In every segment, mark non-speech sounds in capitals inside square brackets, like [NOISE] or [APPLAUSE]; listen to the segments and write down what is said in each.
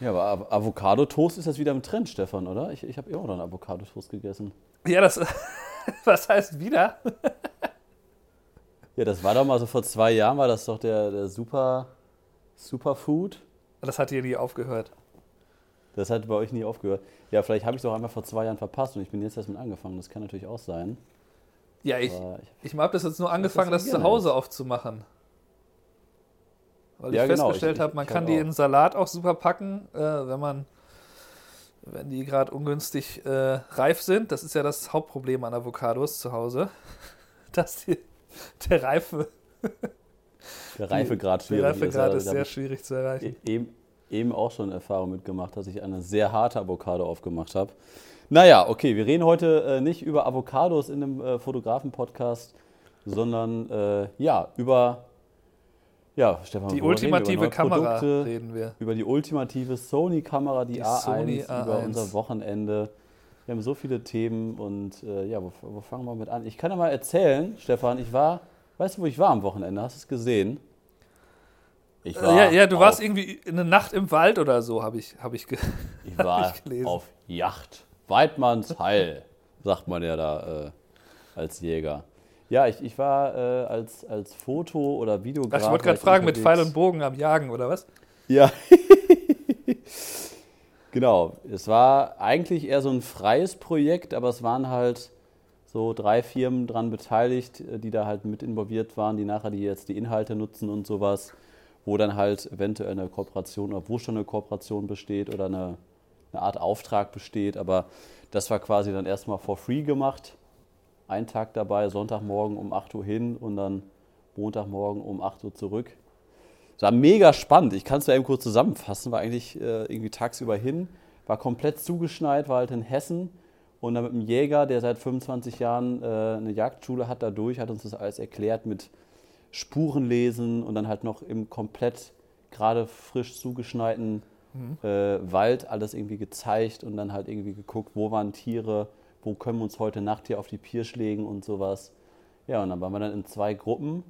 Ja, aber Av- Avocado-Toast ist jetzt wieder im Trend, Stefan, oder? Ich, ich habe immer noch einen Avocado-Toast gegessen. Ja, das, [LAUGHS] was heißt wieder? Ja, das war doch mal so vor zwei Jahren, war das doch der, der Super, Superfood. Das hat hier nie aufgehört. Das hat bei euch nie aufgehört. Ja, vielleicht habe ich es auch einfach vor zwei Jahren verpasst und ich bin jetzt erst mit angefangen. Das kann natürlich auch sein. Ja, ich, Aber ich, ich habe das jetzt nur angefangen, das, das zu Hause aufzumachen. Weil Ja, ich genau, festgestellt habe, man ich kann die auch. in Salat auch super packen, äh, wenn man wenn die gerade ungünstig äh, reif sind. Das ist ja das Hauptproblem an Avocados zu Hause, [LAUGHS] dass die, der Reife, der Reifegrad der schwierig Reifegrad ist. ist sehr schwierig zu erreichen. ich eben, eben auch schon Erfahrung mitgemacht, dass ich eine sehr harte Avocado aufgemacht habe. Naja, okay, wir reden heute äh, nicht über Avocados in dem äh, Fotografen-Podcast, sondern äh, ja, über ja, Stefan, Die reden? Über ultimative neue Kamera Produkte, reden wir. über die ultimative Sony-Kamera, die, Die A1, Sony über A1. unser Wochenende. Wir haben so viele Themen und äh, ja, wo, wo fangen wir mit an? Ich kann ja mal erzählen, Stefan, ich war, weißt du, wo ich war am Wochenende? Hast du es gesehen? Ich Äh, ja, ja, du auf, warst irgendwie eine Nacht im Wald oder so, habe ich, hab ich, Ich war [LAUGHS] ich gelesen. auf Yacht. Weidmanns Heil, sagt man ja da äh, als Jäger. Ja, ich, ich war äh, als, als Foto- oder Ach, Videograf. ich wollte gerade fragen, mit Pfeil und Bogen am Jagen oder was? Ja. [LAUGHS] genau. Es war eigentlich eher so ein freies Projekt, aber es waren halt so drei Firmen dran beteiligt, äh, die da halt mit involviert waren, die nachher die jetzt die Inhalte nutzen und sowas, wo dann halt eventuell eine Kooperation, obwohl schon eine Kooperation besteht oder eine, eine Art Auftrag besteht, aber das war quasi dann erstmal for free gemacht. Ein Tag dabei, Sonntagmorgen um 8 Uhr hin und dann Montagmorgen um 8 Uhr zurück. Es war mega spannend. Ich kann es ja eben kurz zusammenfassen. War eigentlich äh, irgendwie tagsüber hin, war komplett zugeschneit, war halt in Hessen. Und dann mit einem Jäger, der seit 25 Jahren äh, eine Jagdschule hat, dadurch, hat uns das alles erklärt mit Spurenlesen und dann halt noch im komplett gerade frisch zugeschneiten äh, Wald alles irgendwie gezeigt und dann halt irgendwie geguckt, wo waren Tiere, wo können wir uns heute Nacht hier auf die Pirsch legen und sowas. Ja, und dann waren wir dann in zwei Gruppen,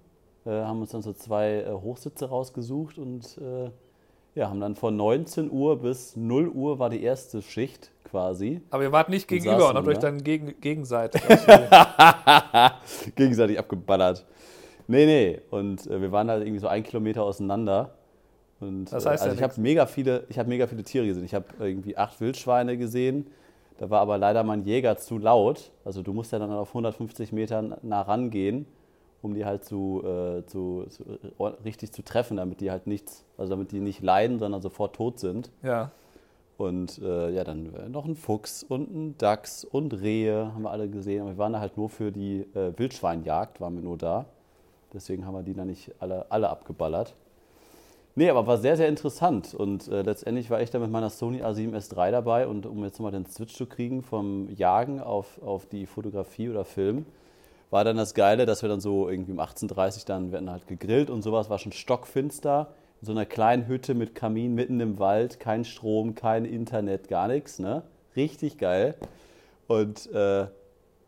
äh, haben uns dann so zwei äh, Hochsitze rausgesucht und äh, ja, haben dann von 19 Uhr bis 0 Uhr war die erste Schicht quasi. Aber ihr wart nicht gegenüber und habt euch da. dann gegen, gegenseitig. [LAUGHS] Gegenseitig abgeballert. Nee, nee. Und äh, wir waren halt irgendwie so ein Kilometer auseinander. Und, Das äh, heißt ja also ich habe mega viele, ich habe mega viele Tiere gesehen. Ich habe irgendwie acht Wildschweine gesehen. Da war aber leider mein Jäger zu laut. Also du musst ja dann auf 150 Metern nah rangehen, um die halt zu, äh, zu, zu äh, richtig zu treffen, damit die halt nichts, also damit die nicht leiden, sondern sofort tot sind. ja. Und äh, ja, dann äh, noch ein Fuchs und ein Dachs und Rehe haben wir alle gesehen. Aber wir waren da halt nur für die äh, Wildschweinjagd, waren wir nur da. Deswegen haben wir die dann nicht alle, alle abgeballert. Nee, aber war sehr, sehr interessant. Und äh, letztendlich war ich da mit meiner Sony A7S III dabei. Und um jetzt mal den Switch zu kriegen vom Jagen auf, auf die Fotografie oder Film, war dann das Geile, dass wir dann so irgendwie um 18.30 Uhr dann, wir hatten halt gegrillt und sowas, war schon stockfinster. In so einer kleinen Hütte mit Kamin mitten im Wald, kein Strom, kein Internet, gar nichts, ne? Richtig geil. Und äh,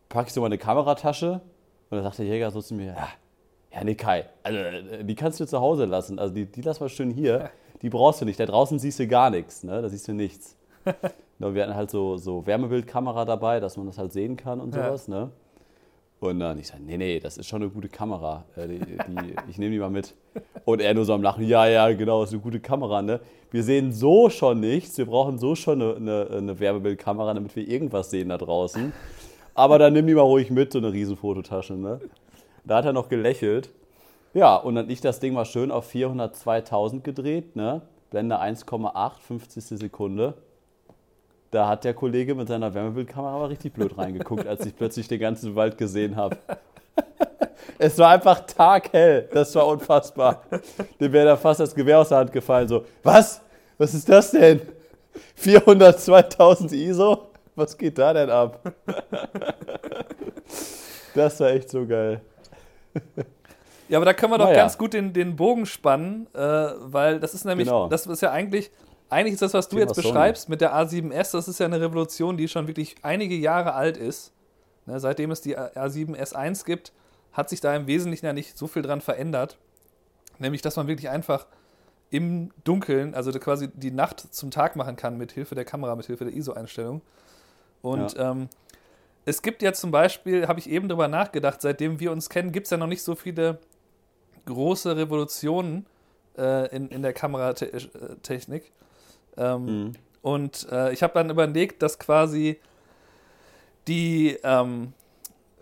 packe ich so meine Kameratasche und dann sagt der Jäger so zu mir, ja, ja, nee, Kai, also, äh, die kannst du zu Hause lassen. Also die, die lass mal schön hier. [LAUGHS] Die brauchst du nicht. Da draußen siehst du gar nichts, ne? Da siehst du nichts. [LAUGHS] Wir hatten halt so, so Wärmebildkamera dabei, dass man das halt sehen kann und Ja. sowas, ne? Und dann ich sage, nee, nee, das ist schon eine gute Kamera. Äh, die, die, ich nehme die mal mit. Und er nur so am Lachen, ja, ja, genau, das ist eine gute Kamera, ne? Wir sehen so schon nichts. Wir brauchen so schon eine, eine, eine Wärmebildkamera, damit wir irgendwas sehen da draußen. Aber dann nimm die mal ruhig mit, so eine riesen Fototasche, ne? Da hat er noch gelächelt. Ja, und dann liegt das Ding mal schön auf 402.000 gedreht, ne? Blende 1,8, 50. Sekunde. Da hat der Kollege mit seiner Wärmebildkamera aber richtig blöd reingeguckt, als ich plötzlich den ganzen Wald gesehen habe. [LAUGHS] Es war einfach taghell. Das war unfassbar. Dem wäre da fast das Gewehr aus der Hand gefallen. So, was? Was ist das denn? 402.000 ISO? Was geht da denn ab? [LAUGHS] Das war echt so geil. Ja, aber da können wir doch Naja. ganz gut den, den Bogen spannen, äh, weil das ist nämlich, Genau. das ist ja eigentlich, eigentlich ist das, was du Thema jetzt Sony. beschreibst mit der A7S, das ist ja eine Revolution, die schon wirklich einige Jahre alt ist. Ne, seitdem es die A7S1 gibt, hat sich da im Wesentlichen ja nicht so viel dran verändert. Nämlich, dass man wirklich einfach im Dunkeln, also quasi die Nacht zum Tag machen kann mit Hilfe der Kamera, mit Hilfe der ISO-Einstellung. Und ja. ähm, es gibt ja zum Beispiel, habe ich eben drüber nachgedacht, seitdem wir uns kennen, gibt es ja noch nicht so viele große Revolutionen äh, in, in der Kameratechnik. Ähm, mhm. Und äh, ich habe dann überlegt, dass quasi die, ähm,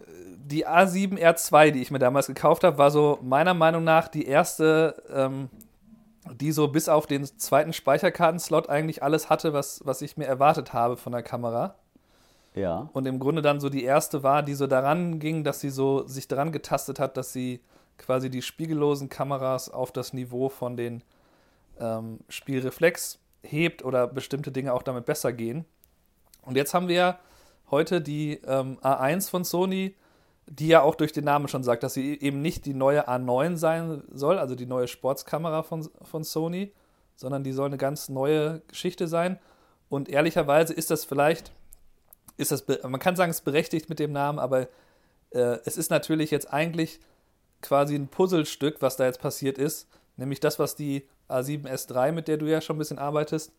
die A7R2, die ich mir damals gekauft habe, war so meiner Meinung nach die erste, ähm, die so bis auf den zweiten Speicherkartenslot eigentlich alles hatte, was, was ich mir erwartet habe von der Kamera. Ja. Und im Grunde dann so die erste war, die so daran ging, dass sie so sich daran getastet hat, dass sie quasi die spiegellosen Kameras auf das Niveau von den ähm, Spielreflex hebt oder bestimmte Dinge auch damit besser gehen. Und jetzt haben wir heute die ähm, A1 von Sony, die ja auch durch den Namen schon sagt, dass sie eben nicht die neue A9 sein soll, also die neue Sportskamera von, von Sony, sondern die soll eine ganz neue Geschichte sein. Und ehrlicherweise ist das vielleicht, ist das, man kann sagen, es ist berechtigt mit dem Namen, aber äh, es ist natürlich jetzt eigentlich quasi ein Puzzlestück, was da jetzt passiert ist, nämlich das, was die A7S3, mit der du ja schon ein bisschen arbeitest,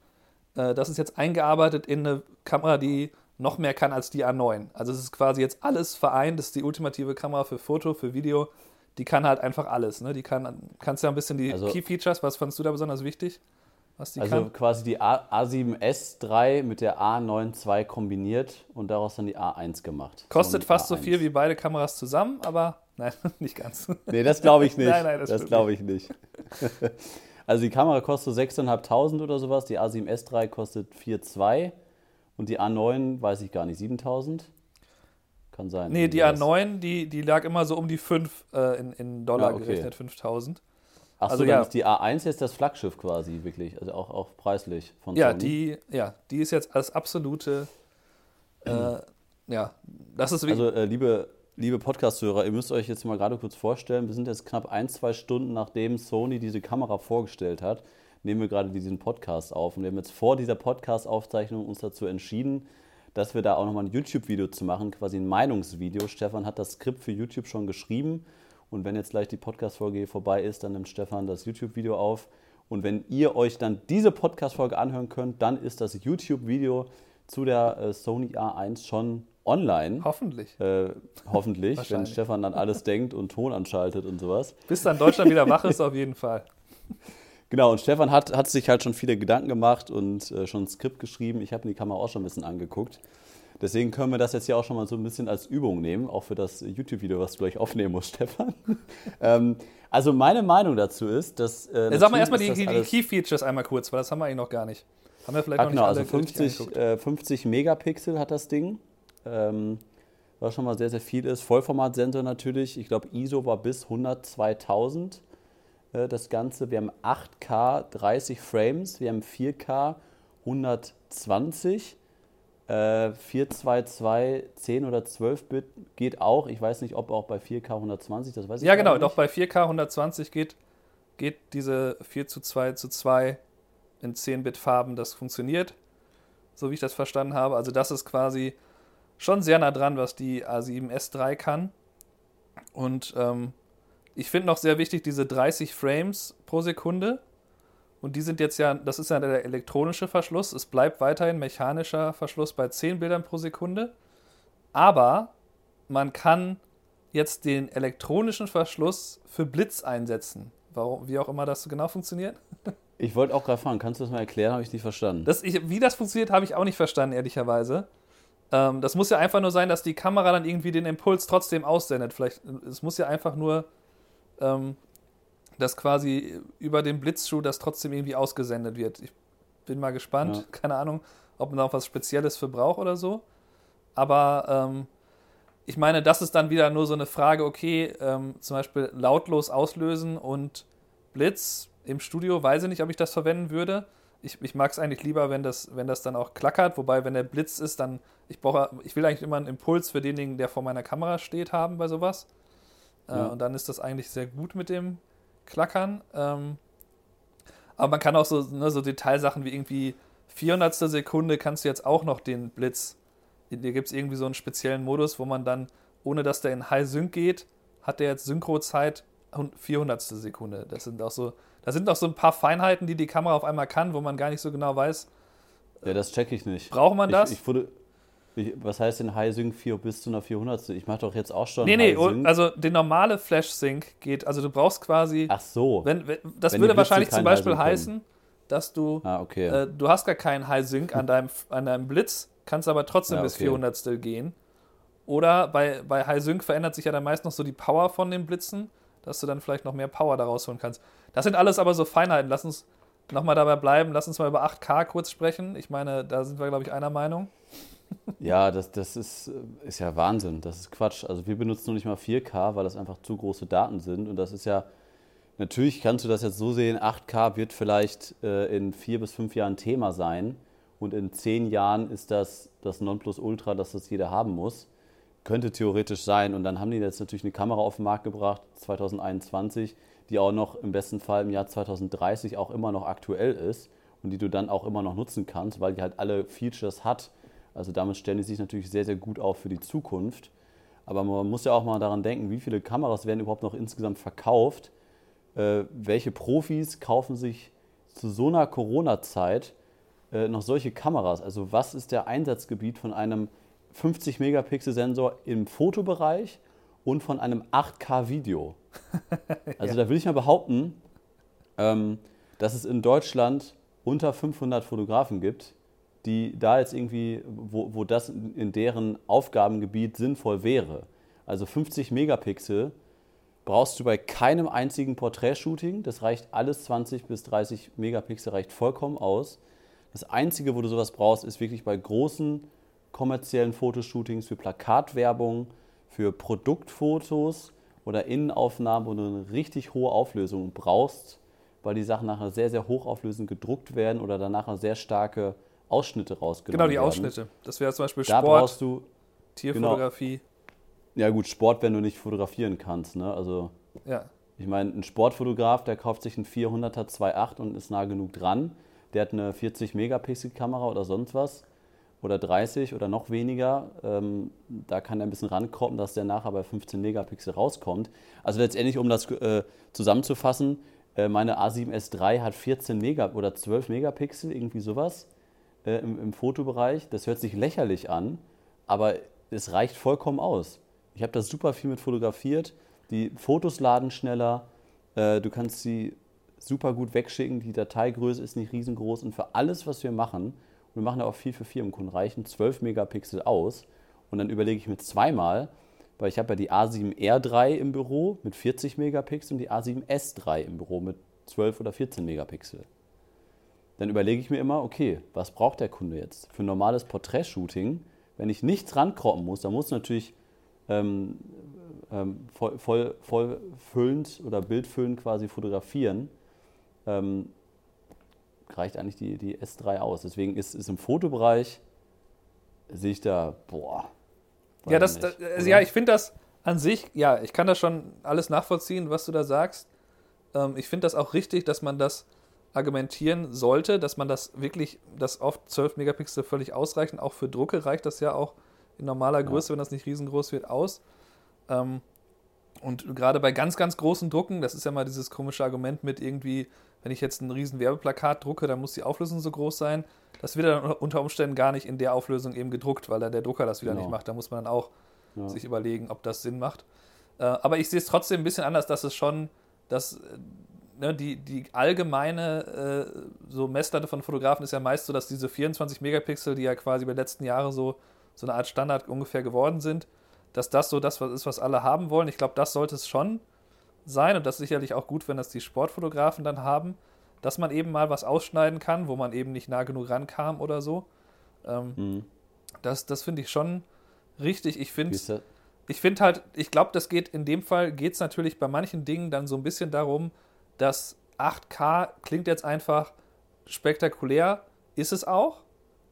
äh, das ist jetzt eingearbeitet in eine Kamera, die noch mehr kann als die A9. Also es ist quasi jetzt alles vereint, das ist die ultimative Kamera für Foto, für Video. Die kann halt einfach alles. Ne? Die kann, kannst ja ein bisschen die also, Key Features, was fandest du da besonders wichtig? Was die also kann? quasi die A, A7S3 mit der A9 II kombiniert und daraus dann die A1 gemacht. Kostet fast A1. so viel wie beide Kameras zusammen, aber nein, [LAUGHS] nicht ganz. Nee, das glaube ich [LAUGHS] nicht. nein, nein, das, das glaube ich nicht. [LAUGHS] Also die Kamera kostet 6.500 oder sowas, die A7S3 kostet 4,2 und die A9 weiß ich gar nicht, 7.000? Kann sein. Nee, die A9, die, die lag immer so um die 5 äh, in, in Dollar ja, okay. gerechnet, 5.000. Ach so, also, ja. ist die A1 jetzt das Flaggschiff quasi, wirklich, also auch, auch preislich von ja, Sony. Die, ja, die ist jetzt als absolute, äh, ja, das ist Also, äh, liebe liebe Podcast-Hörer, ihr müsst euch jetzt mal gerade kurz vorstellen, wir sind jetzt knapp ein, zwei Stunden, nachdem Sony diese Kamera vorgestellt hat, nehmen wir gerade diesen Podcast auf. Und wir haben jetzt vor dieser Podcast-Aufzeichnung uns dazu entschieden, dass wir da auch nochmal ein YouTube-Video zu machen, quasi ein Meinungsvideo. Stefan hat das Skript für YouTube schon geschrieben. Und wenn jetzt gleich die Podcast-Folge vorbei ist, dann nimmt Stefan das YouTube-Video auf. Und wenn ihr euch dann diese Podcast-Folge anhören könnt, dann ist das YouTube-Video zu der äh, Sony A1 schon online. Hoffentlich. Äh, hoffentlich, wenn Stefan dann alles [LAUGHS] denkt und Ton anschaltet und sowas. Bis dann Deutschland wieder wach ist, auf jeden Fall. [LAUGHS] Genau, und Stefan hat, hat sich halt schon viele Gedanken gemacht und äh, schon ein Skript geschrieben. Ich habe mir die Kamera auch schon ein bisschen angeguckt. Deswegen können wir das jetzt ja auch schon mal so ein bisschen als Übung nehmen, auch für das YouTube-Video, was du gleich aufnehmen musst, [LAUGHS] Stefan. ähm, also meine Meinung dazu ist, dass. Äh, Sag mal erstmal die, die Key-Features einmal kurz, weil das haben wir eigentlich noch gar nicht. Haben wir vielleicht Ach, noch genau, nicht also 50, äh, 50 Megapixel hat das Ding ähm, was schon mal sehr, sehr viel ist. Vollformatsensor natürlich, ich glaube ISO war bis 102.000 äh, das Ganze. Wir haben 8K 30 Frames, wir haben 4K 120. Äh, 422, 10 oder 12 Bit geht auch. Ich weiß nicht, ob auch bei 4K 120, das weiß ich Ja, genau, nicht. doch bei 4K 120 geht, geht diese 4 zu 2 zu 2 in 10 Bit Farben, das funktioniert, so wie ich das verstanden habe. Also das ist quasi schon sehr nah dran, was die A7S3 kann. Und ähm, ich finde noch sehr wichtig diese 30 Frames pro Sekunde. Und die sind jetzt ja, das ist ja der elektronische Verschluss. Es bleibt weiterhin mechanischer Verschluss bei 10 Bildern pro Sekunde. Aber man kann jetzt den elektronischen Verschluss für Blitz einsetzen. Warum, wie auch immer das genau funktioniert. [LAUGHS] Ich wollte auch gerade fragen, kannst du das mal erklären? Habe ich nicht verstanden. Das, ich, wie das funktioniert, habe ich auch nicht verstanden, ehrlicherweise. Ähm, das muss ja einfach nur sein, dass die Kamera dann irgendwie den Impuls trotzdem aussendet. Vielleicht, es muss ja einfach nur, ähm, dass quasi über den Blitzschuh das trotzdem irgendwie ausgesendet wird. Ich bin mal gespannt. Ja. Keine Ahnung, ob man da auch was Spezielles für braucht oder so. Aber ähm, ich meine, das ist dann wieder nur so eine Frage, okay, ähm, zum Beispiel lautlos auslösen und Blitz im Studio, weiß ich nicht, ob ich das verwenden würde ich, ich mag es eigentlich lieber, wenn das, wenn das dann auch klackert. Wobei, wenn der Blitz ist, dann, ich brauche, ich will eigentlich immer einen Impuls für denjenigen, der vor meiner Kamera steht, haben bei sowas. Äh, ja. Äh, und dann ist das eigentlich sehr gut mit dem Klackern. Ähm, aber man kann auch so, ne, so Detailsachen wie irgendwie 400. Sekunde kannst du jetzt auch noch den Blitz. Hier gibt es irgendwie so einen speziellen Modus, wo man dann, ohne dass der in High Sync geht, hat der jetzt Synchrozeit 400. Sekunde. Das sind auch so Da sind noch so ein paar Feinheiten, die die Kamera auf einmal kann, wo man gar nicht so genau weiß. Ja, das checke ich nicht. Braucht man das? Ich, ich wurde, ich, was heißt denn High Sync 4 bis zu einer 400? Ich mache doch jetzt auch schon. Nee, nee, High Sync. also der normale Flash Sync geht, also du brauchst quasi. Ach so. Wenn, wenn, das Wenn würde wahrscheinlich zum Beispiel heißen, dass du. ah, okay. Äh, du hast gar keinen High Sync an deinem, an deinem Blitz, kannst aber trotzdem Ja, bis okay. 400 gehen. Oder bei, bei High Sync verändert sich ja dann meist noch so die Power von den Blitzen, dass du dann vielleicht noch mehr Power daraus holen kannst. Das sind alles aber so Feinheiten. Lass uns nochmal dabei bleiben. Lass uns mal über 8K kurz sprechen. Ich meine, da sind wir, glaube ich, einer Meinung. [LAUGHS] Ja, das, das ist, äh, ist ja Wahnsinn. Das ist Quatsch. Also wir benutzen noch nicht mal 4K, weil das einfach zu große Daten sind. Und das ist ja, natürlich kannst du das jetzt so sehen, 8K wird vielleicht äh, in vier bis fünf Jahren Thema sein. Und in zehn Jahren ist das das Nonplusultra, dass das jeder haben muss. Könnte theoretisch sein. Und dann haben die jetzt natürlich eine Kamera auf den Markt gebracht, 2021, die auch noch im besten Fall im Jahr 2030 auch immer noch aktuell ist und die du dann auch immer noch nutzen kannst, weil die halt alle Features hat. Also damit stellen die sich natürlich sehr, sehr gut auf für die Zukunft. Aber man muss ja auch mal daran denken, wie viele Kameras werden überhaupt noch insgesamt verkauft. Äh, welche Profis kaufen sich zu so einer Corona-Zeit äh, noch solche Kameras? Also was ist der Einsatzgebiet von einem 50-Megapixel-Sensor im Fotobereich und von einem 8K-Video? [LAUGHS] Also da will ich mal behaupten, ähm, dass es in Deutschland unter 500 Fotografen gibt, die da jetzt irgendwie, wo, wo das in in deren Aufgabengebiet sinnvoll wäre. Also 50 Megapixel brauchst du bei keinem einzigen Porträtshooting. Das reicht alles 20 bis 30 Megapixel reicht vollkommen aus. Das Einzige, wo du sowas brauchst, ist wirklich bei großen kommerziellen Fotoshootings für Plakatwerbung, für Produktfotos oder Innenaufnahmen, wo du eine richtig hohe Auflösung brauchst, weil die Sachen nachher sehr, sehr hochauflösend gedruckt werden oder danach sehr starke Ausschnitte rausgenommen Genau, die werden. Ausschnitte. Das wäre zum Beispiel Da Sport, brauchst du, Tierfotografie. ja gut, Sport, wenn du nicht fotografieren kannst. Ne? Also Ja. ich meine, ein Sportfotograf, der kauft sich einen 400er 2.8 und ist nah genug dran. Der hat eine 40 Megapixel Kamera oder sonst was oder 30 oder noch weniger. Ähm, da kann er ein bisschen rankroppen, dass der nachher bei 15 Megapixel rauskommt. Also letztendlich, um das äh, zusammenzufassen, äh, meine A7S III hat 14 Mega oder 12 Megapixel, irgendwie sowas äh, im, im Fotobereich. Das hört sich lächerlich an, aber es reicht vollkommen aus. Ich habe das super viel mit fotografiert. Die Fotos laden schneller, äh, du kannst sie super gut wegschicken, die Dateigröße ist nicht riesengroß und für alles, was wir machen, wir machen da auch viel für Firmenkunden, reichen 12 Megapixel aus. Und dann überlege ich mir zweimal, weil ich habe ja die A7R3 im Büro mit 40 Megapixel und die A7S3 im Büro mit 12 oder 14 Megapixel. Dann überlege ich mir immer, okay, was braucht der Kunde jetzt für ein normales Porträtshooting? Wenn ich nichts rankroppen muss, dann muss natürlich ähm, ähm, voll, voll, vollfüllend oder bildfüllend quasi fotografieren. Ähm, reicht eigentlich die, die S3 aus. Deswegen ist, ist im Fotobereich, sehe ich da, boah. Ja, das, ich das, nicht, also oder? ja, ich finde das an sich, ja, ich kann das schon alles nachvollziehen, was du da sagst. Ähm, ich finde das auch richtig, dass man das argumentieren sollte, dass man das wirklich, dass oft 12 Megapixel völlig ausreichen. Auch für Drucke reicht das ja auch in normaler Größe, wenn das nicht riesengroß wird, aus. Ähm, und gerade bei ganz, ganz großen Drucken, das ist ja mal dieses komische Argument mit irgendwie, wenn ich jetzt ein riesen Werbeplakat drucke, dann muss die Auflösung so groß sein. Das wird dann unter Umständen gar nicht in der Auflösung eben gedruckt, weil dann der Drucker das wieder Genau. nicht macht. Da muss man dann auch Ja. sich überlegen, ob das Sinn macht. Äh, aber ich sehe es trotzdem ein bisschen anders, dass es schon, dass äh, ne, die, die allgemeine äh, so Messlatte von Fotografen ist ja meist so, dass diese 24 Megapixel, die ja quasi über die letzten Jahre so, so eine Art Standard ungefähr geworden sind, dass das so das was ist, was alle haben wollen. Ich glaube, das sollte es schon sein und das ist sicherlich auch gut, wenn das die Sportfotografen dann haben, dass man eben mal was ausschneiden kann, wo man eben nicht nah genug rankam oder so. Ähm, Mhm. das das finde ich schon richtig. Ich finde ich finde halt, ich glaube, das geht in dem Fall, geht es natürlich bei manchen Dingen dann so ein bisschen darum, dass 8K klingt jetzt einfach spektakulär, ist es auch.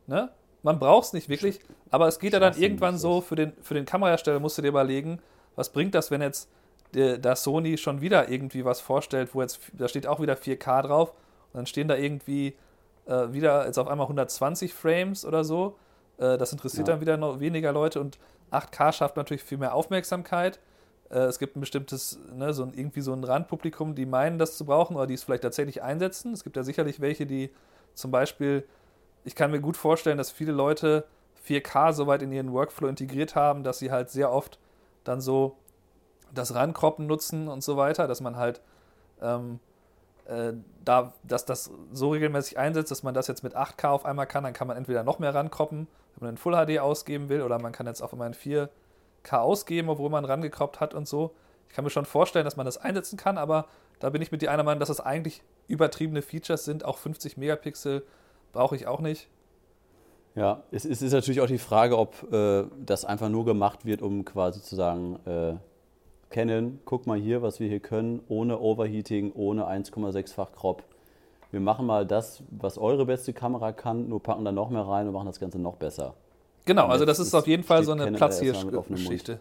Ne? Man braucht es nicht wirklich, aber es geht ja dann irgendwann so, für den, für den Kamerahersteller musst du dir überlegen, was bringt das, wenn jetzt der, da Sony schon wieder irgendwie was vorstellt, wo jetzt, da steht auch wieder 4K drauf und dann stehen da irgendwie äh, wieder jetzt auf einmal 120 Frames oder so. Äh, das interessiert Ja. dann wieder noch weniger Leute und 8K schafft natürlich viel mehr Aufmerksamkeit. Äh, es gibt ein bestimmtes, ne, so ein, irgendwie so ein Randpublikum, die meinen, das zu brauchen oder die es vielleicht tatsächlich einsetzen. Es gibt ja sicherlich welche, die zum Beispiel, ich kann mir gut vorstellen, dass viele Leute 4K soweit in ihren Workflow integriert haben, dass sie halt sehr oft dann so das Rankroppen nutzen und so weiter, dass man halt ähm, äh, da, dass das so regelmäßig einsetzt, dass man das jetzt mit 8K auf einmal kann, dann kann man entweder noch mehr rankroppen, wenn man in Full HD ausgeben will, oder man kann jetzt auf einmal in 4K ausgeben, obwohl man rangekroppt hat und so. Ich kann mir schon vorstellen, dass man das einsetzen kann, aber da bin ich mit dir einer Meinung, dass das eigentlich übertriebene Features sind. Auch 50 Megapixel brauche ich auch nicht. Ja, es ist, natürlich auch die Frage, ob äh, das einfach nur gemacht wird, um quasi zu sagen, äh, Canon, guck mal hier, was wir hier können, ohne Overheating, ohne 1,6-fach Crop. Wir machen mal das, was eure beste Kamera kann, nur packen da noch mehr rein und machen das Ganze noch besser. Genau, also das ist auf jeden Fall so eine Platzhirsch-Geschichte.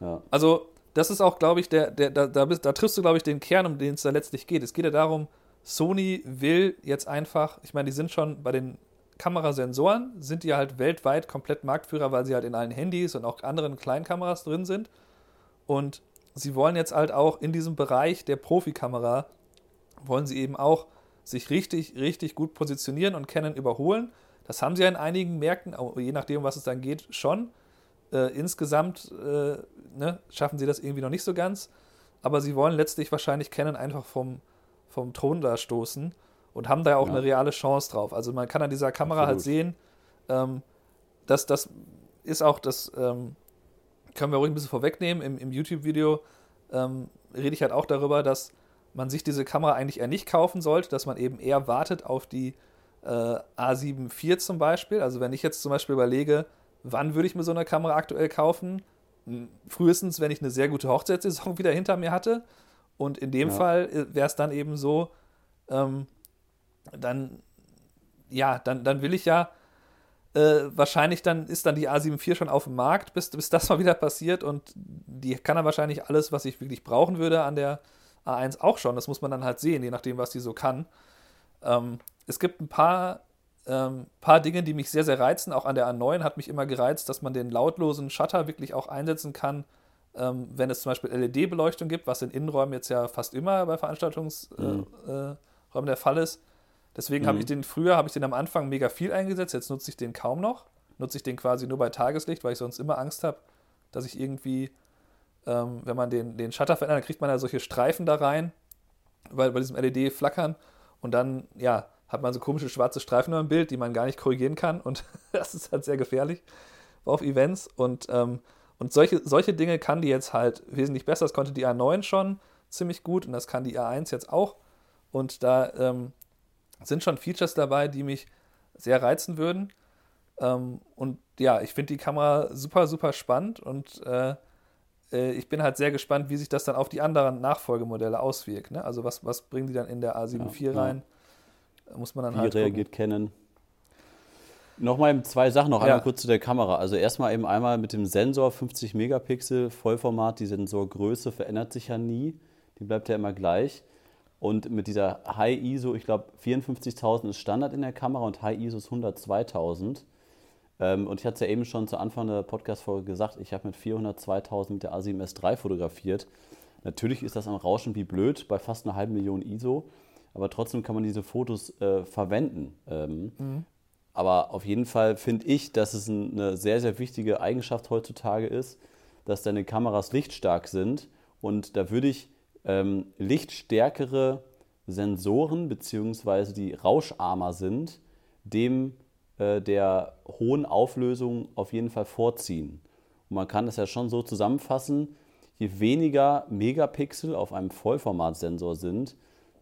Ja. Also das ist auch, glaube ich, der, der, da, da, da triffst du, glaube ich, den Kern, um den es da letztlich geht. Es geht ja darum, Sony will jetzt einfach, ich meine, die sind schon bei den Kamerasensoren, sind die halt weltweit komplett Marktführer, weil sie halt in allen Handys und auch anderen kleinen Kameras drin sind. Und sie wollen jetzt halt auch in diesem Bereich der Profikamera, wollen sie eben auch sich richtig, richtig gut positionieren und Canon überholen. Das haben sie ja in einigen Märkten, je nachdem, was es dann geht, schon. Äh, insgesamt äh, ne, schaffen sie das irgendwie noch nicht so ganz. Aber sie wollen letztlich wahrscheinlich Canon einfach vom, vom Thron da stoßen und haben da ja auch ja. eine reale Chance drauf. Also man kann an dieser Kamera halt Absolut. halt sehen, ähm, dass das ist auch das, ähm, können wir ruhig ein bisschen vorwegnehmen. Im, im YouTube-Video ähm, rede ich halt auch darüber, dass man sich diese Kamera eigentlich eher nicht kaufen sollte, dass man eben eher wartet auf die äh, A7 IV zum Beispiel. Also wenn ich jetzt zum Beispiel überlege, wann würde ich mir so eine Kamera aktuell kaufen? Hm, frühestens, wenn ich eine sehr gute Hochzeitssaison [LAUGHS] wieder hinter mir hatte. Und in dem ja. Fall äh, wäre es dann eben so, ähm, dann, ja, dann, dann will ich ja äh, wahrscheinlich dann ist dann die A7 IV schon auf dem Markt, bis, bis das mal wieder passiert und die kann dann wahrscheinlich alles, was ich wirklich brauchen würde an der A1 auch schon. Das muss man dann halt sehen, je nachdem, was die so kann. Ähm, es gibt ein paar, ähm, paar Dinge, die mich sehr, sehr reizen. Auch an der A9 hat mich immer gereizt, dass man den lautlosen Shutter wirklich auch einsetzen kann, ähm, wenn es zum Beispiel LED-Beleuchtung gibt, was in Innenräumen jetzt ja fast immer bei Veranstaltungsräumen mhm. äh, äh, der Fall ist. Deswegen mhm. habe ich den früher, habe ich den am Anfang mega viel eingesetzt, jetzt nutze ich den kaum noch. Nutze ich den quasi nur bei Tageslicht, weil ich sonst immer Angst habe, dass ich irgendwie, ähm, wenn man den, den Shutter verändert, dann kriegt man ja solche Streifen da rein, bei, bei diesem LED flackern und dann, ja, hat man so komische schwarze Streifen im Bild, die man gar nicht korrigieren kann und [LAUGHS] das ist halt sehr gefährlich auf Events und, ähm, und solche, solche Dinge kann die jetzt halt wesentlich besser. Das konnte die A9 schon ziemlich gut und das kann die A1 jetzt auch und da ähm, sind schon Features dabei, die mich sehr reizen würden. Ähm, und ja, ich finde die Kamera super, super spannend und äh, äh, ich bin halt sehr gespannt, wie sich das dann auf die anderen Nachfolgemodelle auswirkt. Ne? Also was, was bringen die dann in der A7 IV ja, rein? Ja. Muss man dann wie halt. Wie reagiert gucken. Canon? Nochmal zwei Sachen noch einmal ja. kurz zu der Kamera. Also erstmal eben einmal mit dem Sensor 50 Megapixel Vollformat. Die Sensorgröße verändert sich ja nie. Die bleibt ja immer gleich. Und mit dieser High ISO, ich glaube 54.000 ist Standard in der Kamera und High ISO ist 102.000. Ähm, und ich hatte es ja eben schon zu Anfang der Podcast-Folge gesagt, ich habe mit 402.000 mit der A7S III fotografiert. Natürlich ist das am Rauschen wie blöd bei fast einer halben Million ISO, aber trotzdem kann man diese Fotos äh, verwenden. Ähm, mhm. Aber auf jeden Fall finde ich, dass es eine sehr, sehr wichtige Eigenschaft heutzutage ist, dass deine Kameras lichtstark sind. Und da würde ich ähm, lichtstärkere Sensoren beziehungsweise die rauscharmer sind, dem äh, der hohen Auflösung auf jeden Fall vorziehen. Und man kann das ja schon so zusammenfassen, je weniger Megapixel auf einem Vollformatsensor sind,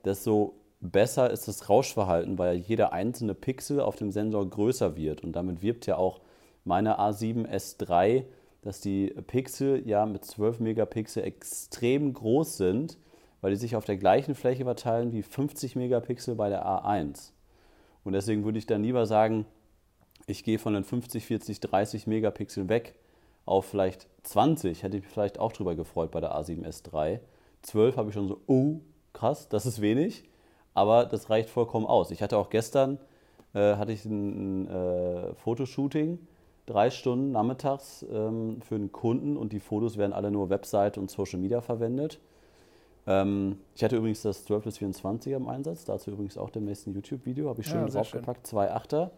desto besser ist das Rauschverhalten, weil jeder einzelne Pixel auf dem Sensor größer wird. Und damit wirbt ja auch meine A7S III dass die Pixel ja mit 12 Megapixel extrem groß sind, weil die sich auf der gleichen Fläche verteilen wie 50 Megapixel bei der A1. Und deswegen würde ich dann lieber sagen, ich gehe von den 50, 40, 30 Megapixeln weg auf vielleicht 20, hätte ich mich vielleicht auch drüber gefreut bei der A7S III. 12 habe ich schon so, oh, krass, das ist wenig, aber das reicht vollkommen aus. Ich hatte auch gestern, äh, hatte ich ein, ein äh, Fotoshooting drei Stunden nachmittags ähm, für einen Kunden und die Fotos werden alle nur Website und Social Media verwendet. Ähm, ich hatte übrigens das 12 bis 24er im Einsatz, dazu übrigens auch demnächst ein YouTube-Video, habe ich schön Ja, draufgepackt, zwei Achter,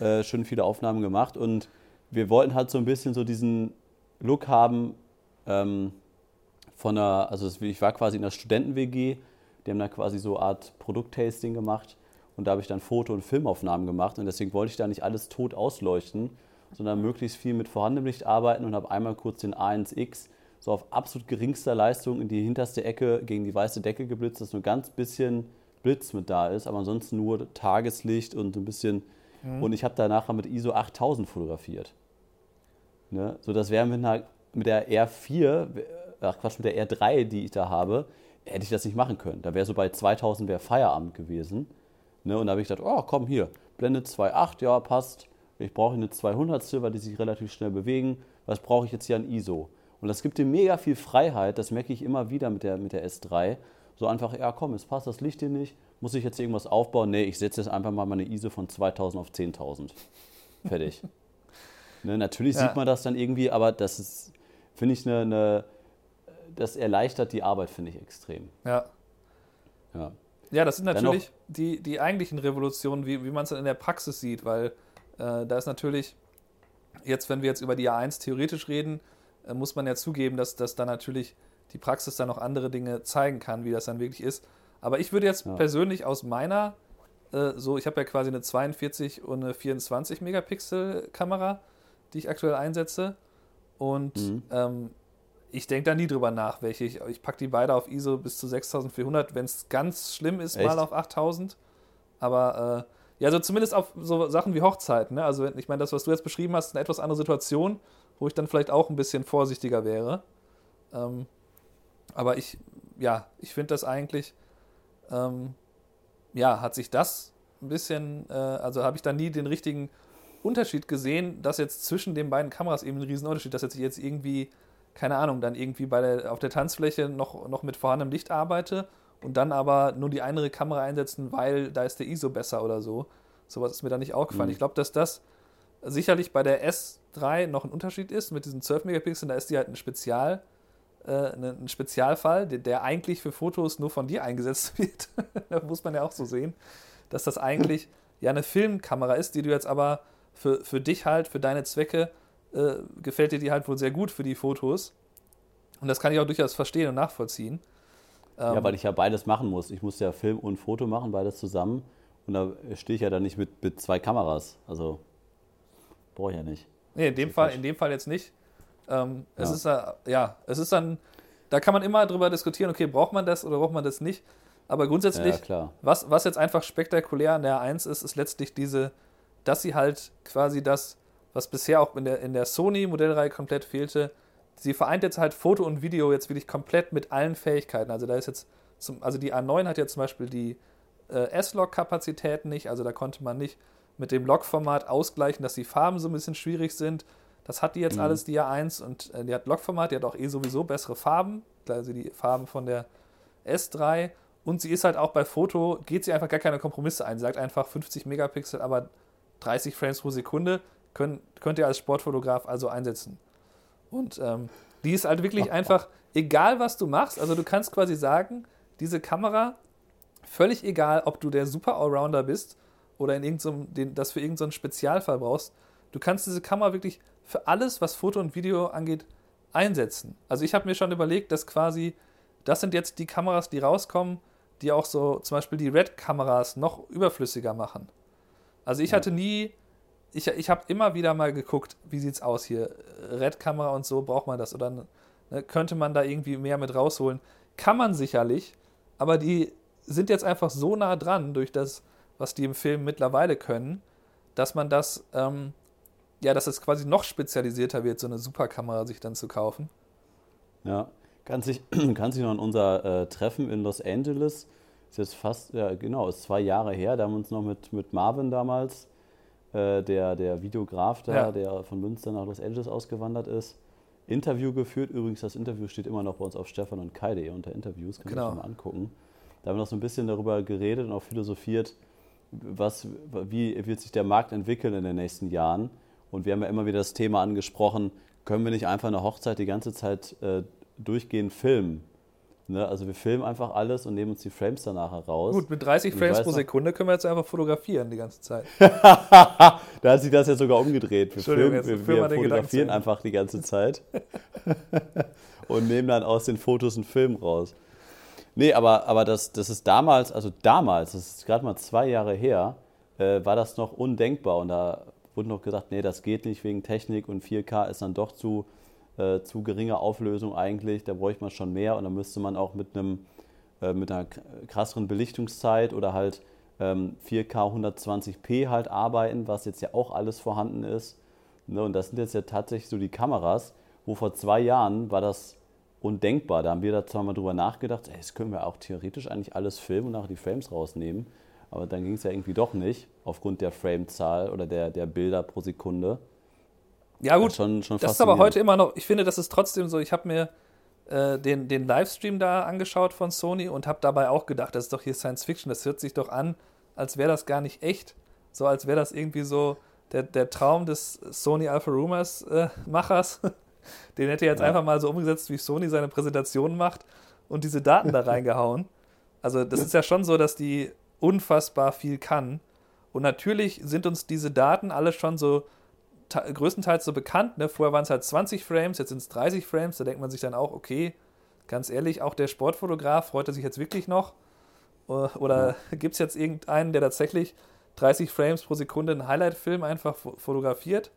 äh, schön viele Aufnahmen gemacht und wir wollten halt so ein bisschen so diesen Look haben ähm, von einer, also ich war quasi in der Studenten-WG, die haben da quasi so eine Art Produkttasting gemacht und da habe ich dann Foto- und Filmaufnahmen gemacht und deswegen wollte ich da nicht alles tot ausleuchten, sondern möglichst viel mit vorhandenem Licht arbeiten und habe einmal kurz den A1X so auf absolut geringster Leistung in die hinterste Ecke gegen die weiße Decke geblitzt, dass nur ganz bisschen Blitz mit da ist, aber ansonsten nur Tageslicht und ein bisschen. Und ich habe da nachher mit ISO 8000 fotografiert. Ne? So, das wäre mit, einer- mit der R4, ach Quatsch, mit der R3, die ich da habe, hätte ich das nicht machen können. Da wäre so bei 2000 wäre Feierabend gewesen. Ne? Und da habe ich gedacht, oh komm hier, Blende 2.8, ja passt. Ich brauche eine 200 weil die sich relativ schnell bewegen. Was brauche ich jetzt hier an ISO? Und das gibt dir mega viel Freiheit, das merke ich immer wieder mit der, mit der S3. So einfach, ja komm, es passt das Licht hier nicht, muss ich jetzt irgendwas aufbauen? Nee, ich setze jetzt einfach mal meine ISO von 2000 auf 10.000. Fertig. [LAUGHS] ne, natürlich Ja. sieht man das dann irgendwie, aber das ist, finde ich, eine, eine, das erleichtert die Arbeit, finde ich extrem. Ja. Ja. Ja, das sind natürlich die, die eigentlichen Revolutionen, wie, wie man es dann in der Praxis sieht, weil da ist natürlich, jetzt, wenn wir jetzt über die A1 theoretisch reden, äh, muss man ja zugeben, dass, dass da natürlich die Praxis dann noch andere Dinge zeigen kann, wie das dann wirklich ist. Aber ich würde jetzt Ja. persönlich aus meiner, äh, so, ich habe ja quasi eine 42 und eine 24 Megapixel Kamera, die ich aktuell einsetze. Und Mhm. ähm, ich denke da nie drüber nach, welche ich. Ich packe die beide auf ISO bis zu 6400, wenn es ganz schlimm ist, Echt? mal auf 8000. Aber äh, ja, also zumindest auf so Sachen wie Hochzeiten. Ne? Also, ich meine, das, was du jetzt beschrieben hast, ist eine etwas andere Situation, wo ich dann vielleicht auch ein bisschen vorsichtiger wäre. Ähm, aber ich, ja, ich finde das eigentlich, ähm, ja, hat sich das ein bisschen, äh, also habe ich da nie den richtigen Unterschied gesehen, dass jetzt zwischen den beiden Kameras eben ein Riesenunterschied, dass jetzt ich jetzt irgendwie, keine Ahnung, dann irgendwie bei der, auf der Tanzfläche noch, noch mit vorhandenem Licht arbeite und dann aber nur die eine Kamera einsetzen, weil da ist der ISO besser oder so. Sowas ist mir da nicht aufgefallen. Mhm. Ich glaube, dass das sicherlich bei der S3 noch ein Unterschied ist mit diesen 12 Megapixeln, da ist die halt ein Spezial, äh, ne- ein Spezialfall, der, der eigentlich für Fotos nur von dir [LAUGHS] eingesetzt wird. [LAUGHS] da muss man ja auch so sehen, dass das eigentlich ja eine Filmkamera ist, die du jetzt aber für, für dich halt, für deine Zwecke, äh, gefällt dir die halt wohl sehr gut für die Fotos. Und das kann ich auch durchaus verstehen und nachvollziehen. Ja, Ähm, weil ich ja beides machen muss. Ich muss ja Film und Foto machen, beides zusammen. Und da stehe ich ja dann nicht mit, mit zwei Kameras. Also brauche ich ja nicht. Nee, in dem Fall, falsch. in dem Fall jetzt nicht. Ähm, Es Ja. ist ja, es ist dann, da kann man immer drüber diskutieren, okay, braucht man das oder braucht man das nicht. Aber Ja, grundsätzlich, ja, was, was jetzt einfach spektakulär an der 1 ist, ist letztlich diese, dass sie halt quasi das, was bisher auch in der, in der Sony-Modellreihe komplett fehlte, sie vereint jetzt halt Foto und Video jetzt wirklich komplett mit allen Fähigkeiten. Also da ist jetzt, zum, also die A9 hat jetzt zum Beispiel die äh, S-Log-Kapazitäten nicht, also da konnte man nicht mit dem Log-Format ausgleichen, dass die Farben so ein bisschen schwierig sind. Das hat die jetzt Mhm. alles, die A1, und äh, die hat Log-Format, die hat auch eh sowieso bessere Farben, also die Farben von der S3. Und sie ist halt auch bei Foto, geht sie einfach gar keine Kompromisse ein. Sie sagt einfach 50 Megapixel, aber 30 Frames pro Sekunde können, könnt ihr als Sportfotograf also einsetzen. Und ähm, die ist halt wirklich einfach, egal was du machst, also du kannst quasi sagen, diese Kamera, völlig egal, ob du der super Allrounder bist oder in irgendeinem, den, das für irgendeinen Spezialfall brauchst, du kannst diese Kamera wirklich für alles, was Foto und Video angeht, einsetzen. Also ich habe mir schon überlegt, dass quasi, das sind jetzt die Kameras, die rauskommen, die auch so zum Beispiel die Red-Kameras noch überflüssiger machen. Also ich Ja. hatte nie, ich, ich habe immer wieder mal geguckt, wie sieht's aus hier, Red-Kamera und so, braucht man das oder ne, könnte man da irgendwie mehr mit rausholen? Kann man sicherlich, aber die sind jetzt einfach so nah dran durch das, was die im Film mittlerweile können, dass man das, ähm, ja, dass es quasi noch spezialisierter wird, so eine Superkamera sich dann zu kaufen. Ja, kannst dich, [CLEARS THROAT] kannst dich noch an unser äh, Treffen in Los Angeles, ist jetzt fast, ja genau, ist zwei Jahre her, da haben wir uns noch mit, mit Marvin damals, äh, der, der Videograf da, Ja. der von Münster nach Los Angeles ausgewandert ist, Interview geführt. Übrigens, das Interview steht immer noch bei uns auf Stefan und Kai.de unter Interviews, kann Genau. man sich mal angucken. Da haben wir noch so ein bisschen darüber geredet und auch philosophiert, was, wie wird sich der Markt entwickeln in den nächsten Jahren. Und wir haben ja immer wieder das Thema angesprochen, können wir nicht einfach eine Hochzeit die ganze Zeit äh, durchgehend filmen? Ne? Also wir filmen einfach alles und nehmen uns die Frames danach heraus. Gut, mit 30 Frames pro Sekunde können wir jetzt einfach fotografieren die ganze Zeit. [LAUGHS] da hat sich das jetzt sogar umgedreht. Wir, filmen, wir, wir fotografieren einfach die ganze Zeit [LAUGHS] und nehmen dann aus den Fotos einen Film raus. Nee, aber, aber das, das ist damals, also damals, das ist gerade mal zwei Jahre her, äh, war das noch undenkbar. Und da wurde noch gesagt, nee, das geht nicht wegen Technik und 4K ist dann doch zu, äh, zu geringe Auflösung eigentlich. Da bräuchte man schon mehr und dann müsste man auch mit einem äh, mit einer krasseren Belichtungszeit oder halt ähm, 4K 120p halt arbeiten, was jetzt ja auch alles vorhanden ist. Ne, und das sind jetzt ja tatsächlich so die Kameras, wo vor zwei Jahren war das undenkbar. Da haben wir da zwar mal drüber nachgedacht, ey, das können wir auch theoretisch eigentlich alles filmen und nachher die Frames rausnehmen. Aber dann ging es ja irgendwie doch nicht, aufgrund der Framezahl oder der, der Bilder pro Sekunde. Ja, gut. Schon- schon das ist aber heute immer noch, ich finde, das ist trotzdem so, ich habe mir äh, den, den Livestream da angeschaut von Sony und habe dabei auch gedacht, das ist doch hier Science Fiction, das hört sich doch an, als wäre das gar nicht echt. So als wäre das irgendwie so der, der Traum des Sony Alpha Rumors äh, Machers. [LAUGHS] Den hätte er jetzt Ja. einfach mal so umgesetzt, wie Sony seine Präsentation macht und diese Daten da [LAUGHS] reingehauen. Also das ist ja schon so, dass die unfassbar viel kann. Und natürlich sind uns diese Daten alle schon so größtenteils so bekannt. Ne? Vorher waren es halt 20 Frames, jetzt sind es 30 Frames. Da denkt man sich dann auch, okay, ganz ehrlich, auch der Sportfotograf freut er sich jetzt wirklich noch? Oder [LAUGHS] gibt es jetzt irgendeinen, der tatsächlich 30 Frames pro Sekunde einen Highlight-Film einfach fo- fotografiert?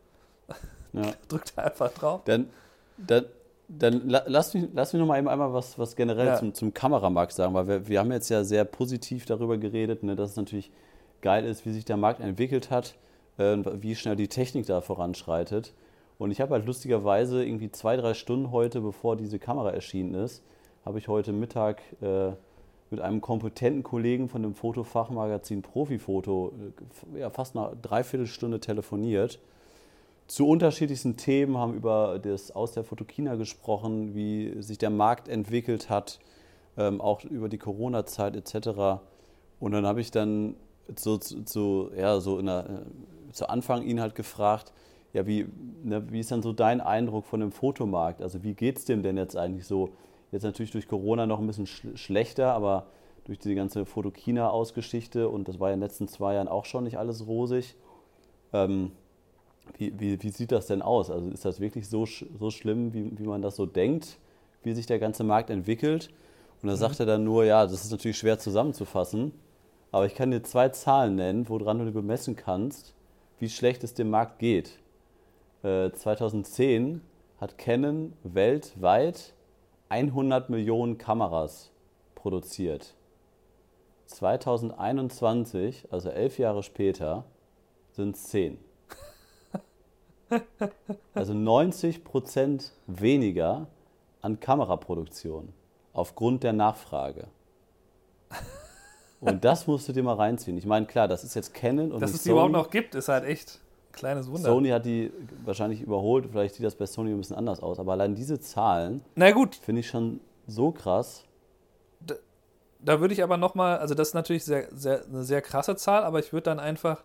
Ja. [LAUGHS] Drückt er einfach drauf. Dann, dann, dann la- lass mich, lass mich noch mal eben einmal was, was generell Ja. zum, zum Kameramarkt sagen, weil wir, wir haben jetzt ja sehr positiv darüber geredet, ne, dass es natürlich geil ist, wie sich der Markt entwickelt hat, wie schnell die Technik da voranschreitet. Und ich habe halt lustigerweise irgendwie zwei, drei Stunden heute, bevor diese Kamera erschienen ist, habe ich heute Mittag äh, mit einem kompetenten Kollegen von dem Fotofachmagazin Profifoto äh, ja, fast eine Dreiviertelstunde telefoniert zu unterschiedlichsten Themen, haben über das Aus der Fotokina gesprochen, wie sich der Markt entwickelt hat, ähm, auch über die Corona-Zeit etc. Und dann habe ich dann so, so, ja, so in der, äh, zu Anfang ihn halt gefragt, ja, wie, ne, wie ist dann so dein Eindruck von dem Fotomarkt? Also wie geht es dem denn jetzt eigentlich so? Jetzt natürlich durch Corona noch ein bisschen sch schlechter, aber durch die ganze Fotokina-Ausgeschichte und das war ja in den letzten zwei Jahren auch schon nicht alles rosig. Ähm, wie, wie, wie sieht das denn aus? Also ist das wirklich so, so schlimm, wie, wie man das so denkt, wie sich der ganze Markt entwickelt? Und da sagt er dann nur, ja, das ist natürlich schwer zusammenzufassen, aber ich kann dir zwei Zahlen nennen, woran du bemessen kannst, wie schlecht es dem Markt geht. Äh, 2010 hat Canon weltweit 100 Millionen Kameras produziert. 2021, also elf Jahre später, sind es [LAUGHS] 10. Also 90 Prozent weniger an Kameraproduktion aufgrund der Nachfrage. [LAUGHS] Und das musst du dir mal reinziehen. Ich meine, klar, das ist jetzt Canon und Dass es die überhaupt noch gibt, ist halt echt ein kleines Wunder. Sony hat die wahrscheinlich überholt, vielleicht sieht das bei Sony ein bisschen anders aus, aber allein diese Zahlen Na gut, finde ich schon so krass. da würde ich aber nochmal, also das ist natürlich sehr, sehr, eine sehr krasse Zahl, aber ich würde dann einfach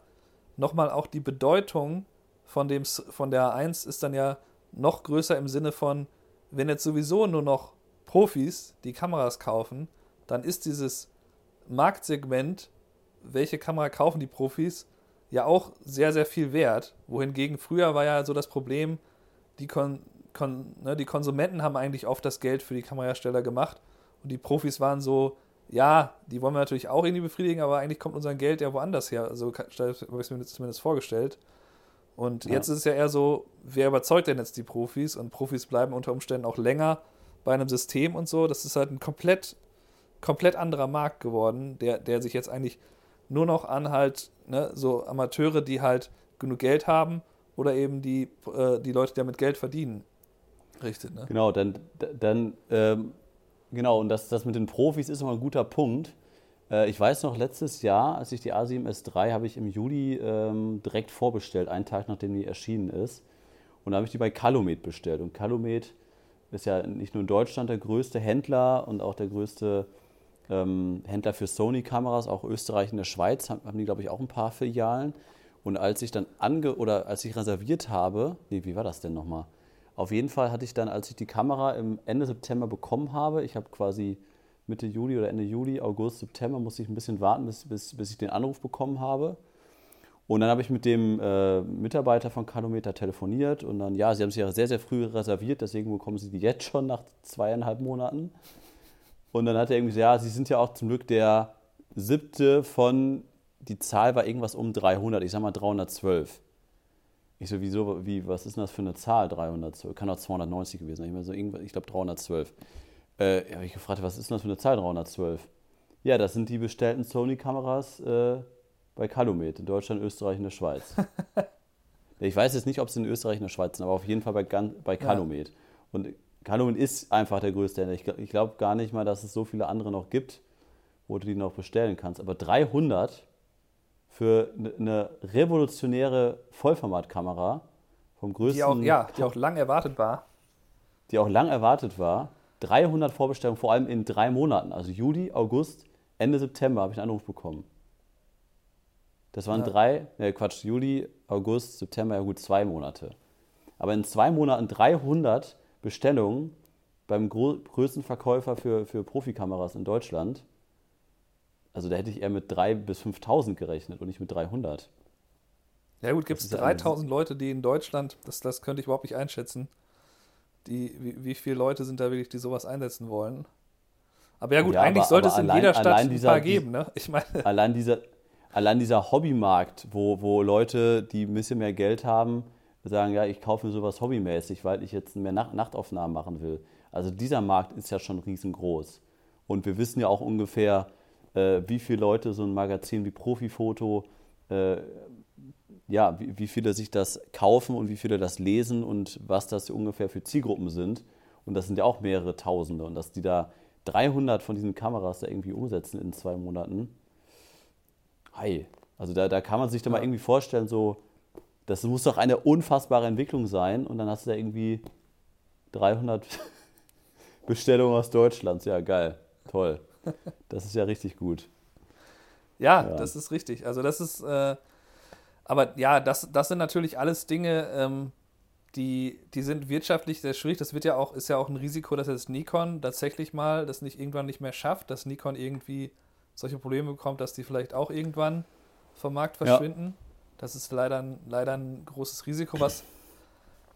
nochmal auch die Bedeutung von, dem, von der A1 ist dann ja noch größer im Sinne von, wenn jetzt sowieso nur noch Profis die Kameras kaufen, dann ist dieses Marktsegment, welche Kamera kaufen die Profis, ja auch sehr, sehr viel wert. Wohingegen früher war ja so das Problem, die, Kon Kon ne, die Konsumenten haben eigentlich oft das Geld für die Kamerahersteller gemacht und die Profis waren so, ja, die wollen wir natürlich auch irgendwie befriedigen, aber eigentlich kommt unser Geld ja woanders her. Also habe ich es mir zumindest vorgestellt. Und Ja. jetzt ist es ja eher so, wer überzeugt denn jetzt die Profis? Und Profis bleiben unter Umständen auch länger bei einem System und so. Das ist halt ein komplett, komplett anderer Markt geworden, der, der sich jetzt eigentlich nur noch an halt ne, so Amateure, die halt genug Geld haben oder eben die, äh, die Leute, die damit Geld verdienen, richtet. Ne? Genau, dann, dann ähm, genau, und das, das mit den Profis ist immer ein guter Punkt. Äh, ich weiß noch, letztes Jahr, als ich die A7S3 habe ich im Juli ähm, direkt vorbestellt, einen Tag nachdem die erschienen ist. Und da habe ich die bei Calumet bestellt. Und Calumet ist ja nicht nur in Deutschland der größte Händler und auch der größte ähm, Händler für Sony-Kameras, auch Österreich und der Schweiz haben, haben die, glaube ich, auch ein paar Filialen. Und als ich dann ange oder als ich reserviert habe, nee, wie war das denn nochmal? Auf jeden Fall hatte ich dann, als ich die Kamera im Ende September bekommen habe, ich habe quasi Mitte Juli oder Ende Juli, August, September, musste ich ein bisschen warten, bis, bis, bis ich den Anruf bekommen habe. Und dann habe ich mit dem äh, Mitarbeiter von Kanometer telefoniert und dann, ja, sie haben sich ja sehr, sehr früh reserviert, deswegen bekommen sie die jetzt schon nach zweieinhalb Monaten. Und dann hat er irgendwie gesagt, ja, sie sind ja auch zum Glück der siebte von, die Zahl war irgendwas um 300, ich sag mal 312. Ich so, wieso, wie, was ist denn das für eine Zahl, 312? Kann auch 290 gewesen sein, ich, so, ich glaube 312. Äh, habe ich gefragt, was ist denn das für eine Zahl, 312? Ja, das sind die bestellten Sony-Kameras, äh, bei Calumet in Deutschland, Österreich und der Schweiz. [LAUGHS] ich weiß jetzt nicht, ob es in Österreich und der Schweiz sind, aber auf jeden Fall bei, bei Calumet. Ja. Und Calumet ist einfach der größte Händler. Ich, ich glaube gar nicht mal, dass es so viele andere noch gibt, wo du die noch bestellen kannst. Aber 300 für eine revolutionäre Vollformatkamera vom größten. Die auch, ja, die auch lang erwartet war. Die auch lang erwartet war. 300 Vorbestellungen, vor allem in drei Monaten. Also Juli, August, Ende September habe ich einen Anruf bekommen. Das waren ja. drei, ne Quatsch, Juli, August, September, ja gut, zwei Monate. Aber in zwei Monaten 300 Bestellungen beim größten Verkäufer für, für Profikameras in Deutschland. Also da hätte ich eher mit 3.000 bis 5.000 gerechnet und nicht mit 300. Ja gut, gibt es 3.000 Leute, die in Deutschland, das, das könnte ich überhaupt nicht einschätzen, die, wie, wie viele Leute sind da wirklich, die sowas einsetzen wollen. Aber ja gut, ja, eigentlich aber, sollte aber es in allein, jeder Stadt ein paar geben, ne? Ich meine. Allein dieser, allein dieser Hobbymarkt, wo, wo Leute, die ein bisschen mehr Geld haben, sagen, ja, ich kaufe mir sowas hobbymäßig, weil ich jetzt mehr Nacht Nachtaufnahmen machen will. Also dieser Markt ist ja schon riesengroß. Und wir wissen ja auch ungefähr, äh, wie viele Leute so ein Magazin wie Profifoto, äh, ja, wie, wie, viele sich das kaufen und wie viele das lesen und was das ungefähr für Zielgruppen sind. Und das sind ja auch mehrere Tausende. Und dass die da 300 von diesen Kameras da irgendwie umsetzen in zwei Monaten, Hi. Also da, da kann man sich da ja. mal irgendwie vorstellen, so, das muss doch eine unfassbare Entwicklung sein und dann hast du da irgendwie 300 [LAUGHS] Bestellungen aus Deutschland. Ja, geil. Toll. Das ist ja richtig gut. Ja, ja. das ist richtig. Also das ist, äh, aber ja, das, das sind natürlich alles Dinge, ähm, die, die sind wirtschaftlich sehr schwierig. Das wird ja auch, ist ja auch ein Risiko, dass jetzt Nikon tatsächlich mal das nicht irgendwann nicht mehr schafft, dass Nikon irgendwie solche Probleme bekommt, dass die vielleicht auch irgendwann vom Markt verschwinden. Ja. Das ist leider, leider ein großes Risiko, was,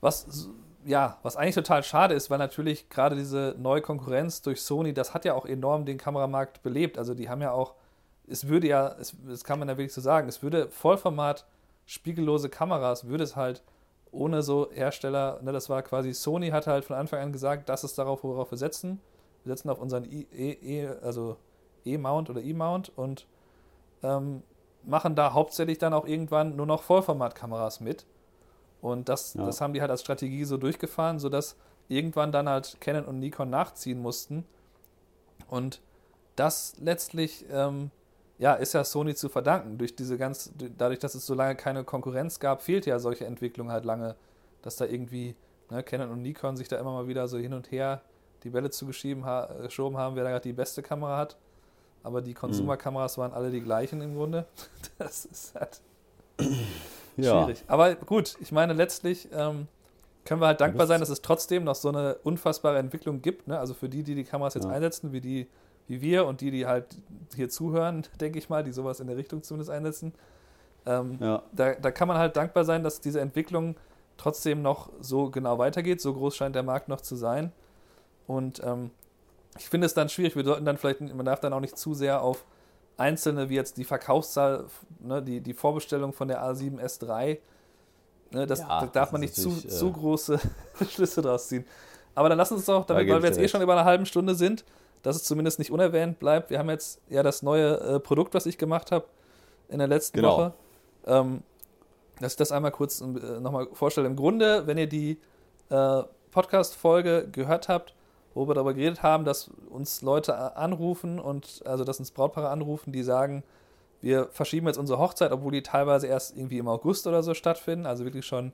was, ja, was eigentlich total schade ist, weil natürlich gerade diese neue Konkurrenz durch Sony, das hat ja auch enorm den Kameramarkt belebt. Also die haben ja auch, es würde ja, es, das kann man ja wirklich so sagen, es würde Vollformat spiegellose Kameras, würde es halt ohne so Hersteller, ne, das war quasi, Sony hat halt von Anfang an gesagt, das ist darauf, worauf wir setzen. Wir setzen auf unseren e, e, also E-Mount oder E-Mount und ähm, machen da hauptsächlich dann auch irgendwann nur noch Vollformatkameras mit. Und das, ja. das haben die halt als Strategie so durchgefahren, sodass irgendwann dann halt Canon und Nikon nachziehen mussten. Und das letztlich ähm, ja, ist ja Sony zu verdanken. Durch diese ganz, dadurch, dass es so lange keine Konkurrenz gab, fehlt ja solche Entwicklung halt lange, dass da irgendwie ne, Canon und Nikon sich da immer mal wieder so hin und her die Bälle zugeschoben haben, wer da gerade die beste Kamera hat aber die Konsumerkameras waren alle die gleichen im Grunde. [LAUGHS] Das ist halt ja. schwierig. Aber gut, ich meine, letztlich ähm, können wir halt dankbar sein, dass es trotzdem noch so eine unfassbare Entwicklung gibt. Ne? Also für die, die die Kameras jetzt ja. einsetzen, wie die, wie wir und die, die halt hier zuhören, [LAUGHS] denke ich mal, die sowas in der Richtung zumindest einsetzen. Ähm, ja. da, da kann man halt dankbar sein, dass diese Entwicklung trotzdem noch so genau weitergeht. So groß scheint der Markt noch zu sein. Und ähm, ich finde es dann schwierig. Wir sollten dann vielleicht, man darf dann auch nicht zu sehr auf einzelne, wie jetzt die Verkaufszahl, ne, die, die Vorbestellung von der A7S3, ne, das, ja, da darf man nicht zu, äh, zu große [LAUGHS] Schlüsse draus ziehen. Aber dann lass uns doch, damit, weil wir jetzt eh schon über eine halbe Stunde sind, dass es zumindest nicht unerwähnt bleibt. Wir haben jetzt ja das neue äh, Produkt, was ich gemacht habe in der letzten genau. Woche. Ähm, dass ich das einmal kurz äh, nochmal vorstelle. Im Grunde, wenn ihr die äh, Podcast-Folge gehört habt, wo wir darüber geredet haben, dass uns Leute anrufen und also dass uns Brautpaare anrufen, die sagen, wir verschieben jetzt unsere Hochzeit, obwohl die teilweise erst irgendwie im August oder so stattfinden. Also wirklich schon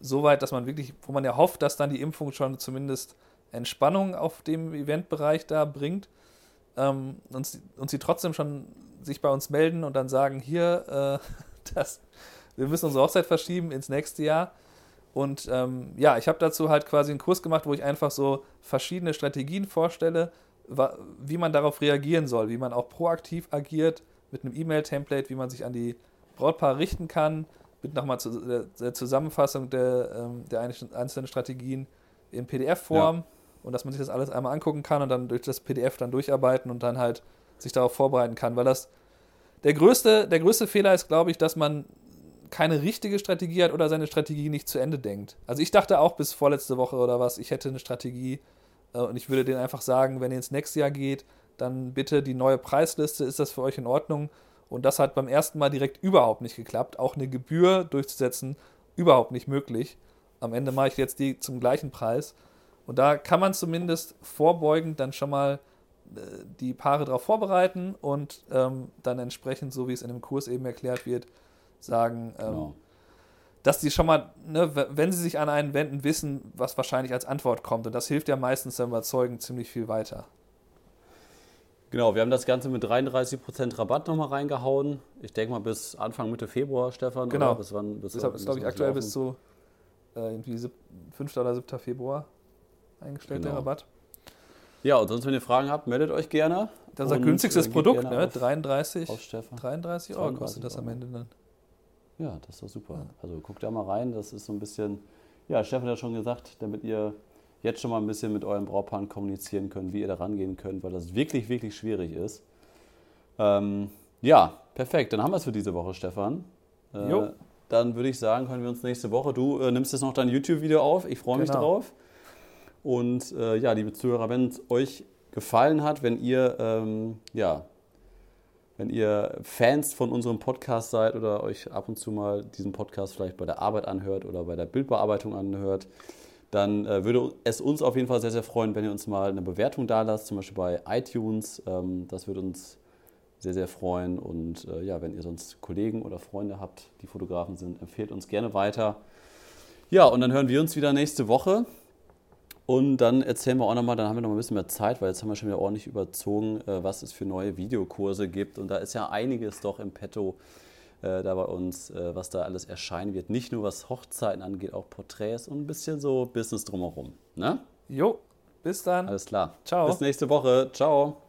so weit, dass man wirklich, wo man ja hofft, dass dann die Impfung schon zumindest Entspannung auf dem Eventbereich da bringt. Ähm, und, und sie trotzdem schon sich bei uns melden und dann sagen, hier, äh, [LAUGHS] das wir müssen unsere Hochzeit verschieben ins nächste Jahr. Und ähm, ja, ich habe dazu halt quasi einen Kurs gemacht, wo ich einfach so verschiedene Strategien vorstelle, wie man darauf reagieren soll, wie man auch proaktiv agiert mit einem E-Mail-Template, wie man sich an die Brautpaare richten kann, mit nochmal zu, der, der, Zusammenfassung der, ähm, der einzelnen Strategien in PDF-Form ja. und dass man sich das alles einmal angucken kann und dann durch das PDF dann durcharbeiten und dann halt sich darauf vorbereiten kann, weil das der größte, der größte Fehler ist, glaube ich, dass man keine richtige Strategie hat oder seine Strategie nicht zu Ende denkt. Also ich dachte auch bis vorletzte Woche oder was, ich hätte eine Strategie äh, und ich würde denen einfach sagen, wenn ihr ins nächste Jahr geht, dann bitte die neue Preisliste, ist das für euch in Ordnung? Und das hat beim ersten Mal direkt überhaupt nicht geklappt. Auch eine Gebühr durchzusetzen, überhaupt nicht möglich. Am Ende mache ich jetzt die zum gleichen Preis. Und da kann man zumindest vorbeugend dann schon mal äh, die Paare darauf vorbereiten und ähm, dann entsprechend, so wie es in dem Kurs eben erklärt wird, sagen, ähm, genau. dass die schon mal, ne, wenn sie sich an einen wenden, wissen, was wahrscheinlich als Antwort kommt. Und das hilft ja meistens beim Überzeugen ziemlich viel weiter. Genau, wir haben das Ganze mit 33% Rabatt nochmal reingehauen. Ich denke mal bis Anfang, Mitte Februar, Stefan. Genau. Oder? Bis wann? Bis, bis ist, glaube ich, aktuell laufen. bis zu äh, irgendwie 5. oder 7. Februar eingestellt, genau. der Rabatt. Ja, und sonst, wenn ihr Fragen habt, meldet euch gerne. Das ist ein günstigstes Produkt, ne? 33, 33 Euro kostet das am Ende dann. Ja, das ist doch super. Ja. Also guckt da mal rein, das ist so ein bisschen, ja, Stefan hat schon gesagt, damit ihr jetzt schon mal ein bisschen mit euren Brautpaaren kommunizieren könnt, wie ihr da rangehen könnt, weil das wirklich, wirklich schwierig ist. Ähm, ja, perfekt. Dann haben wir es für diese Woche, Stefan. Äh, jo. Dann würde ich sagen, können wir uns nächste Woche. Du äh, nimmst jetzt noch dein YouTube-Video auf. Ich freue mich genau. drauf. Und äh, ja, liebe Zuhörer, wenn es euch gefallen hat, wenn ihr ähm, ja, wenn ihr Fans von unserem Podcast seid oder euch ab und zu mal diesen Podcast vielleicht bei der Arbeit anhört oder bei der Bildbearbeitung anhört, dann äh, würde es uns auf jeden Fall sehr, sehr freuen, wenn ihr uns mal eine Bewertung da lasst, zum Beispiel bei iTunes. Ähm, das würde uns sehr, sehr freuen. Und äh, ja, wenn ihr sonst Kollegen oder Freunde habt, die Fotografen sind, empfehlt uns gerne weiter. Ja, und dann hören wir uns wieder nächste Woche. Und dann erzählen wir auch nochmal, dann haben wir noch ein bisschen mehr Zeit, weil jetzt haben wir schon wieder ordentlich überzogen, äh, was es für neue Videokurse gibt. Und da ist ja einiges doch im Petto äh, da bei uns, äh, was da alles erscheinen wird. Nicht nur was Hochzeiten angeht, auch Porträts und ein bisschen so Business drumherum. Ne? Jo, bis dann. Alles klar. Ciao. Bis nächste Woche. Ciao.